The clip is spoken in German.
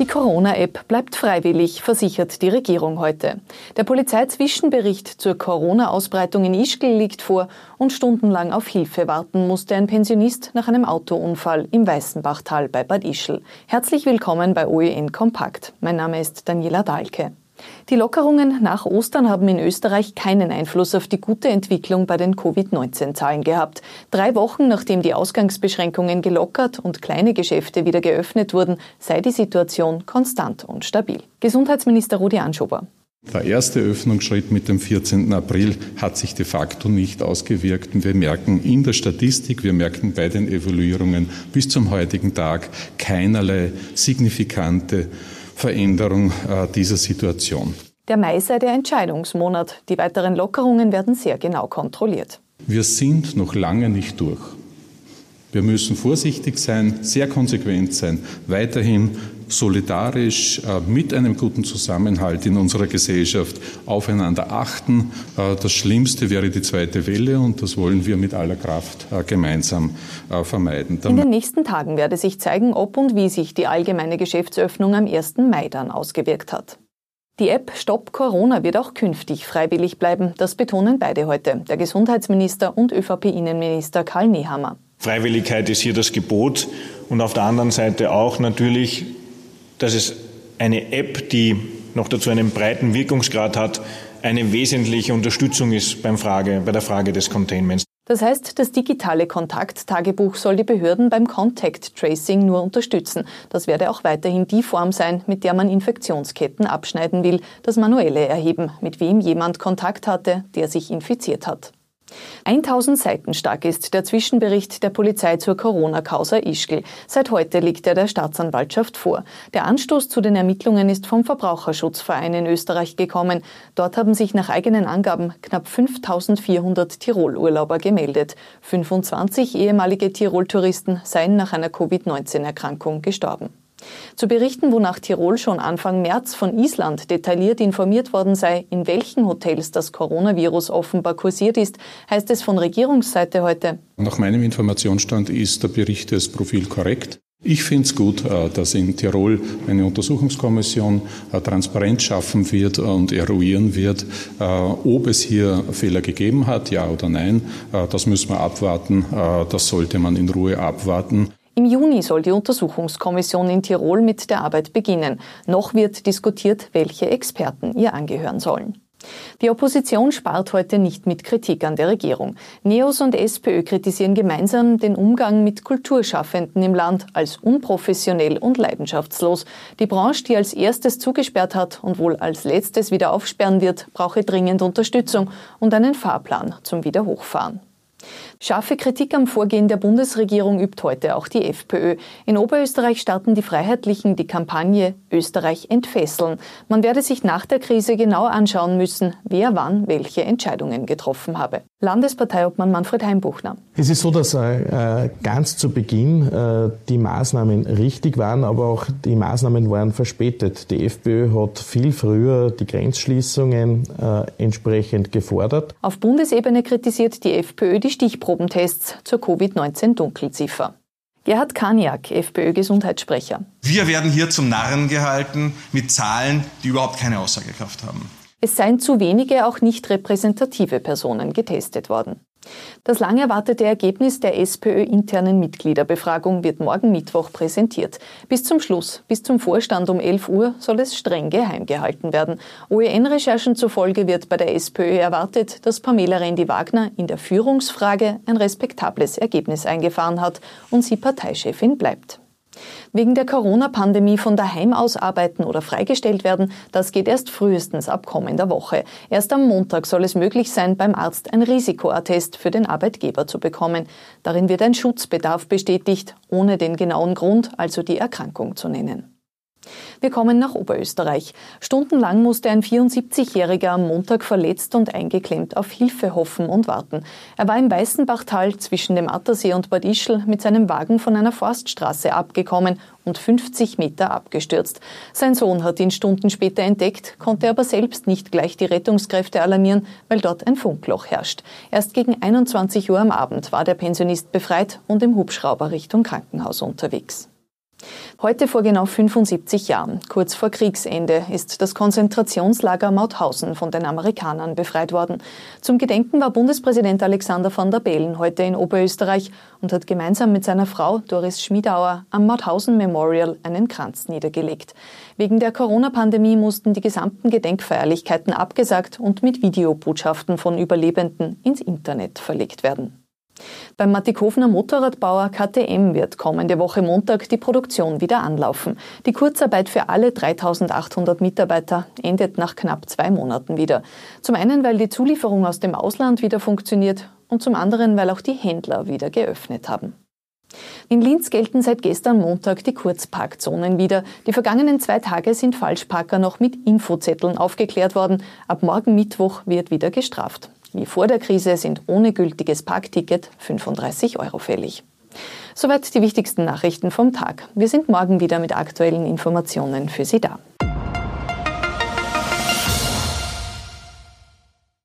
Die Corona-App bleibt freiwillig, versichert die Regierung heute. Der Polizeizwischenbericht zur Corona-Ausbreitung in Ischgl liegt vor und stundenlang auf Hilfe warten musste ein Pensionist nach einem Autounfall im Weißenbachtal bei Bad Ischl. Herzlich willkommen bei OEN Kompakt. Mein Name ist Daniela Dahlke. Die Lockerungen nach Ostern haben in Österreich keinen Einfluss auf die gute Entwicklung bei den Covid-19-Zahlen gehabt. Drei Wochen nachdem die Ausgangsbeschränkungen gelockert und kleine Geschäfte wieder geöffnet wurden, sei die Situation konstant und stabil. Gesundheitsminister Rudi Anschober. Der erste Öffnungsschritt mit dem 14. April hat sich de facto nicht ausgewirkt. wir merken in der Statistik, wir merken bei den Evaluierungen bis zum heutigen Tag keinerlei signifikante Veränderung äh, dieser Situation. Der Mai sei der Entscheidungsmonat. Die weiteren Lockerungen werden sehr genau kontrolliert. Wir sind noch lange nicht durch. Wir müssen vorsichtig sein, sehr konsequent sein, weiterhin solidarisch äh, mit einem guten Zusammenhalt in unserer Gesellschaft aufeinander achten. Äh, das Schlimmste wäre die zweite Welle und das wollen wir mit aller Kraft äh, gemeinsam vermeiden. In den nächsten Tagen werde sich zeigen, ob und wie sich die allgemeine Geschäftsöffnung am 1. Mai dann ausgewirkt hat. Die App Stopp Corona wird auch künftig freiwillig bleiben. Das betonen beide heute, der Gesundheitsminister und ÖVP-Innenminister Karl Nehammer. Freiwilligkeit ist hier das Gebot und auf der anderen Seite auch natürlich, dass es eine App, die noch dazu einen breiten Wirkungsgrad hat, eine wesentliche Unterstützung ist beim Frage, bei der Frage des Containments. Das heißt, das digitale Kontakttagebuch soll die Behörden beim Contact Tracing nur unterstützen. Das werde auch weiterhin die Form sein, mit der man Infektionsketten abschneiden will, das manuelle Erheben, mit wem jemand Kontakt hatte, der sich infiziert hat. 1000 Seiten stark ist der Zwischenbericht der Polizei zur Corona-Causa Ischgl. Seit heute liegt er der Staatsanwaltschaft vor. Der Anstoß zu den Ermittlungen ist vom Verbraucherschutzverein in Österreich gekommen. Dort haben sich nach eigenen Angaben knapp 5400 Tirol-Urlauber gemeldet. 25 ehemalige Tirol-Touristen seien nach einer Covid-19-Erkrankung gestorben. Zu berichten, wonach Tirol schon Anfang März von Island detailliert informiert worden sei, in welchen Hotels das Coronavirus offenbar kursiert ist, heißt es von Regierungsseite heute. Nach meinem Informationsstand ist der Berichtesprofil korrekt. Ich finde es gut, äh, dass in Tirol eine Untersuchungskommission äh, Transparenz schaffen wird und eruieren wird, äh, ob es hier Fehler gegeben hat, ja oder nein. Das müssen wir abwarten. Das sollte man in Ruhe abwarten. Im Juni soll die Untersuchungskommission in Tirol mit der Arbeit beginnen. Noch wird diskutiert, welche Experten ihr angehören sollen. Die Opposition spart heute nicht mit Kritik an der Regierung. Neos und SPÖ kritisieren gemeinsam den Umgang mit Kulturschaffenden im Land als unprofessionell und leidenschaftslos. Die Branche, die als erstes zugesperrt hat und wohl als letztes wieder aufsperren wird, brauche dringend Unterstützung und einen Fahrplan zum Wiederhochfahren. Scharfe Kritik am Vorgehen der Bundesregierung übt heute auch die FPÖ. In Oberösterreich starten die Freiheitlichen die Kampagne Österreich entfesseln. Man werde sich nach der Krise genau anschauen müssen, wer wann welche Entscheidungen getroffen habe. Landesparteiobmann Manfred Heimbuchner. Es ist so, dass äh, ganz zu Beginn äh, die Maßnahmen richtig waren, aber auch die Maßnahmen waren verspätet. Die FPÖ hat viel früher die Grenzschließungen äh, entsprechend gefordert. Auf Bundesebene kritisiert die FPÖ die Stichprobentests zur Covid-19-Dunkelziffer. Gerhard Kaniak, FPÖ-Gesundheitssprecher. Wir werden hier zum Narren gehalten mit Zahlen, die überhaupt keine Aussagekraft haben. Es seien zu wenige auch nicht repräsentative Personen getestet worden. Das lang erwartete Ergebnis der SPÖ-internen Mitgliederbefragung wird morgen Mittwoch präsentiert. Bis zum Schluss, bis zum Vorstand um 11 Uhr, soll es streng geheim gehalten werden. OEN-Recherchen zufolge wird bei der SPÖ erwartet, dass Pamela Rendi-Wagner in der Führungsfrage ein respektables Ergebnis eingefahren hat und sie Parteichefin bleibt. Wegen der Corona-Pandemie von daheim aus arbeiten oder freigestellt werden, das geht erst frühestens ab kommender Woche. Erst am Montag soll es möglich sein, beim Arzt ein Risikoattest für den Arbeitgeber zu bekommen. Darin wird ein Schutzbedarf bestätigt, ohne den genauen Grund, also die Erkrankung zu nennen. Wir kommen nach Oberösterreich. Stundenlang musste ein 74-Jähriger am Montag verletzt und eingeklemmt auf Hilfe hoffen und warten. Er war im Weißenbachtal zwischen dem Attersee und Bad Ischl mit seinem Wagen von einer Forststraße abgekommen und 50 Meter abgestürzt. Sein Sohn hat ihn Stunden später entdeckt, konnte aber selbst nicht gleich die Rettungskräfte alarmieren, weil dort ein Funkloch herrscht. Erst gegen 21 Uhr am Abend war der Pensionist befreit und im Hubschrauber Richtung Krankenhaus unterwegs. Heute vor genau 75 Jahren, kurz vor Kriegsende, ist das Konzentrationslager Mauthausen von den Amerikanern befreit worden. Zum Gedenken war Bundespräsident Alexander van der Bellen heute in Oberösterreich und hat gemeinsam mit seiner Frau Doris Schmiedauer am Mauthausen Memorial einen Kranz niedergelegt. Wegen der Corona-Pandemie mussten die gesamten Gedenkfeierlichkeiten abgesagt und mit Videobotschaften von Überlebenden ins Internet verlegt werden. Beim Mattighoferner Motorradbauer KTM wird kommende Woche Montag die Produktion wieder anlaufen. Die Kurzarbeit für alle 3800 Mitarbeiter endet nach knapp zwei Monaten wieder. Zum einen, weil die Zulieferung aus dem Ausland wieder funktioniert und zum anderen, weil auch die Händler wieder geöffnet haben. In Linz gelten seit gestern Montag die Kurzparkzonen wieder. Die vergangenen zwei Tage sind Falschparker noch mit Infozetteln aufgeklärt worden. Ab morgen Mittwoch wird wieder gestraft. Wie vor der Krise sind ohne gültiges Parkticket 35 Euro fällig. Soweit die wichtigsten Nachrichten vom Tag. Wir sind morgen wieder mit aktuellen Informationen für Sie da.